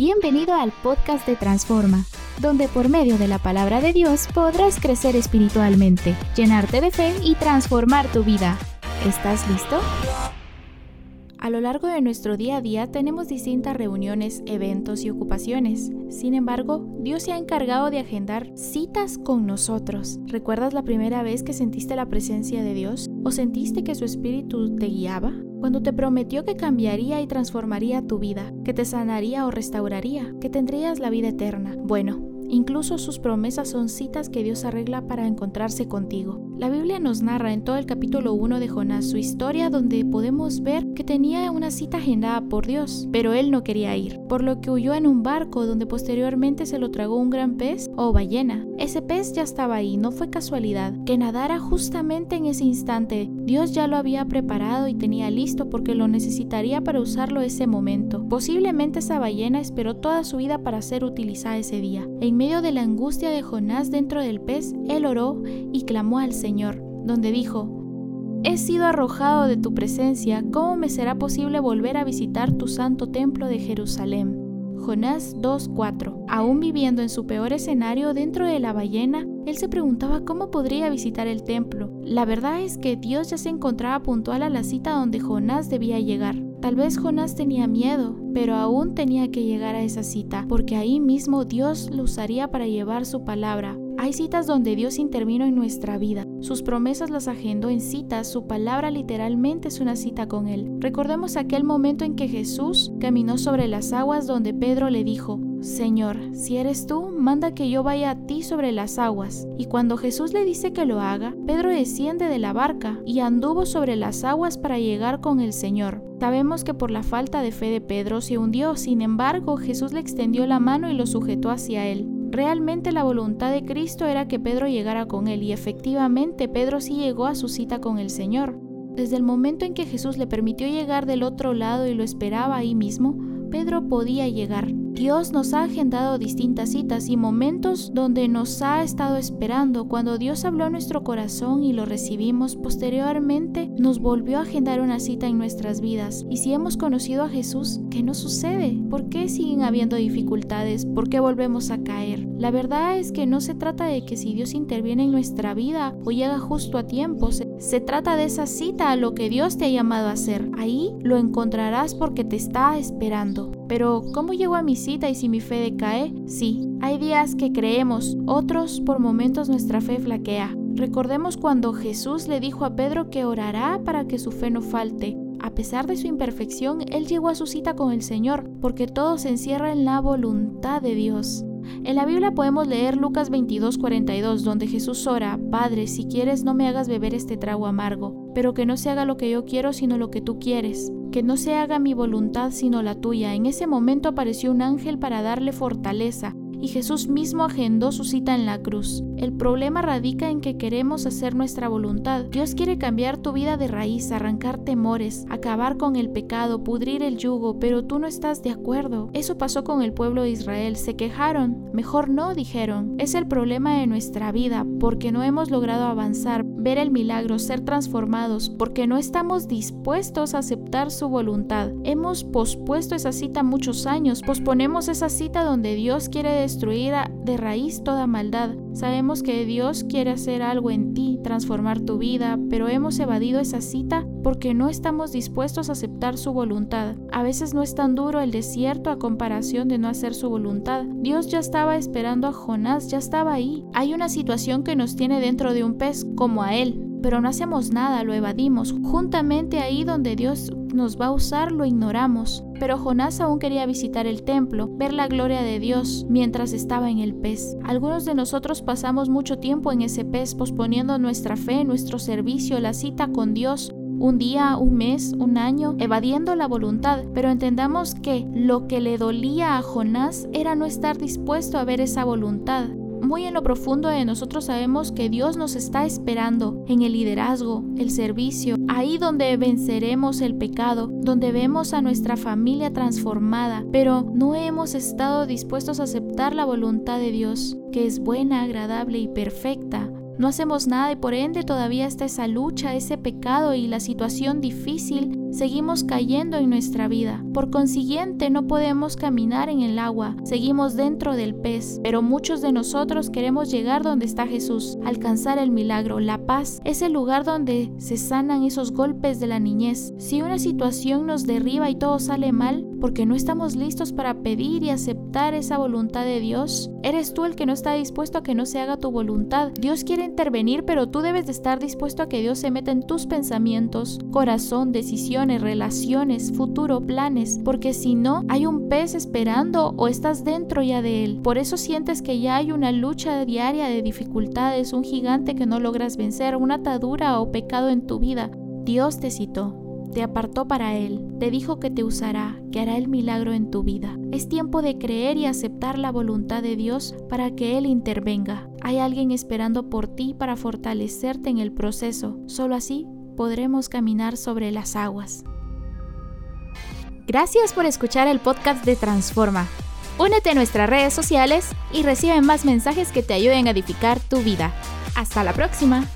Bienvenido al podcast de Transforma, donde por medio de la palabra de Dios podrás crecer espiritualmente, llenarte de fe y transformar tu vida. ¿Estás listo? A lo largo de nuestro día a día tenemos distintas reuniones, eventos y ocupaciones. Sin embargo, Dios se ha encargado de agendar citas con nosotros. ¿Recuerdas la primera vez que sentiste la presencia de Dios? ¿O sentiste que su espíritu te guiaba? Cuando te prometió que cambiaría y transformaría tu vida, que te sanaría o restauraría, que tendrías la vida eterna. Bueno, Incluso sus promesas son citas que Dios arregla para encontrarse contigo. La Biblia nos narra en todo el capítulo 1 de Jonás su historia donde podemos ver que tenía una cita agendada por Dios, pero él no quería ir, por lo que huyó en un barco donde posteriormente se lo tragó un gran pez o ballena. Ese pez ya estaba ahí, no fue casualidad, que nadara justamente en ese instante. Dios ya lo había preparado y tenía listo porque lo necesitaría para usarlo ese momento. Posiblemente esa ballena esperó toda su vida para ser utilizada ese día. En medio de la angustia de Jonás dentro del pez, él oró y clamó al Señor, donde dijo, He sido arrojado de tu presencia, ¿cómo me será posible volver a visitar tu santo templo de Jerusalén? Jonás 2.4. Aún viviendo en su peor escenario dentro de la ballena, él se preguntaba cómo podría visitar el templo. La verdad es que Dios ya se encontraba puntual a la cita donde Jonás debía llegar. Tal vez Jonás tenía miedo, pero aún tenía que llegar a esa cita, porque ahí mismo Dios lo usaría para llevar su palabra. Hay citas donde Dios intervino en nuestra vida. Sus promesas las agendó en citas, su palabra literalmente es una cita con Él. Recordemos aquel momento en que Jesús caminó sobre las aguas donde Pedro le dijo, Señor, si eres tú, manda que yo vaya a ti sobre las aguas. Y cuando Jesús le dice que lo haga, Pedro desciende de la barca y anduvo sobre las aguas para llegar con el Señor. Sabemos que por la falta de fe de Pedro se hundió, sin embargo Jesús le extendió la mano y lo sujetó hacia él. Realmente la voluntad de Cristo era que Pedro llegara con él y efectivamente Pedro sí llegó a su cita con el Señor. Desde el momento en que Jesús le permitió llegar del otro lado y lo esperaba ahí mismo, Pedro podía llegar. Dios nos ha agendado distintas citas y momentos donde nos ha estado esperando. Cuando Dios habló a nuestro corazón y lo recibimos, posteriormente nos volvió a agendar una cita en nuestras vidas. Y si hemos conocido a Jesús, ¿qué nos sucede? ¿Por qué siguen habiendo dificultades? ¿Por qué volvemos a caer? La verdad es que no se trata de que si Dios interviene en nuestra vida o llega justo a tiempo, se, trata de esa cita a lo que Dios te ha llamado a hacer. Ahí lo encontrarás porque te está esperando. Pero, ¿cómo llego a mi cita y si mi fe decae? Sí, hay días que creemos, otros por momentos nuestra fe flaquea. Recordemos cuando Jesús le dijo a Pedro que orará para que su fe no falte. A pesar de su imperfección, él llegó a su cita con el Señor, porque todo se encierra en la voluntad de Dios. En la Biblia podemos leer Lucas 22:42, donde Jesús ora, Padre, si quieres no me hagas beber este trago amargo, pero que no se haga lo que yo quiero, sino lo que tú quieres que no se haga mi voluntad sino la tuya. En ese momento apareció un ángel para darle fortaleza y Jesús mismo agendó su cita en la cruz. El problema radica en que queremos hacer nuestra voluntad. Dios quiere cambiar tu vida de raíz, arrancar temores, acabar con el pecado, pudrir el yugo, pero tú no estás de acuerdo. Eso pasó con el pueblo de Israel. Se quejaron, mejor no, dijeron. Es el problema de nuestra vida, porque no hemos logrado avanzar, ver el milagro, ser transformados, porque no estamos dispuestos a aceptar su voluntad. Hemos pospuesto esa cita muchos años, posponemos esa cita donde Dios quiere destruir de raíz toda maldad. Sabemos que Dios quiere hacer algo en ti, transformar tu vida, pero hemos evadido esa cita porque no estamos dispuestos a aceptar su voluntad. A veces no es tan duro el desierto a comparación de no hacer su voluntad. Dios ya estaba esperando a Jonás, ya estaba ahí. Hay una situación que nos tiene dentro de un pez como a él, pero no hacemos nada, lo evadimos. Juntamente ahí donde Dios nos va a usar lo ignoramos. Pero Jonás aún quería visitar el templo, ver la gloria de Dios mientras estaba en el pez. Algunos de nosotros pasamos mucho tiempo en ese pez posponiendo nuestra fe, nuestro servicio, la cita con Dios, un día, un mes, un año, evadiendo la voluntad, pero entendamos que lo que le dolía a Jonás era no estar dispuesto a ver esa voluntad. Muy en lo profundo de nosotros sabemos que Dios nos está esperando en el liderazgo, el servicio, ahí donde venceremos el pecado, donde vemos a nuestra familia transformada, pero no hemos estado dispuestos a aceptar la voluntad de Dios, que es buena, agradable y perfecta. No hacemos nada y por ende todavía está esa lucha, ese pecado y la situación difícil seguimos cayendo en nuestra vida. Por consiguiente, no podemos caminar en el agua, seguimos dentro del pez, pero muchos de nosotros queremos llegar donde está Jesús, alcanzar el milagro, la paz, es el lugar donde se sanan esos golpes de la niñez. Si una situación nos derriba y todo sale mal, porque no estamos listos para pedir y aceptar esa voluntad de Dios, eres tú el que no está dispuesto a que no se haga tu voluntad. Dios quiere intervenir, pero tú debes de estar dispuesto a que Dios se meta en tus pensamientos, corazón, decisión, relaciones, futuro, planes, porque si no, hay un pez esperando o estás dentro ya de él. Por eso sientes que ya hay una lucha diaria de dificultades, un gigante que no logras vencer, una atadura o pecado en tu vida. Dios te citó, te apartó para Él, te dijo que te usará, que hará el milagro en tu vida. Es tiempo de creer y aceptar la voluntad de Dios para que Él intervenga. Hay alguien esperando por ti para fortalecerte en el proceso. Solo así podremos caminar sobre las aguas. Gracias por escuchar el podcast de Transforma. Únete a nuestras redes sociales y recibe más mensajes que te ayuden a edificar tu vida. Hasta la próxima.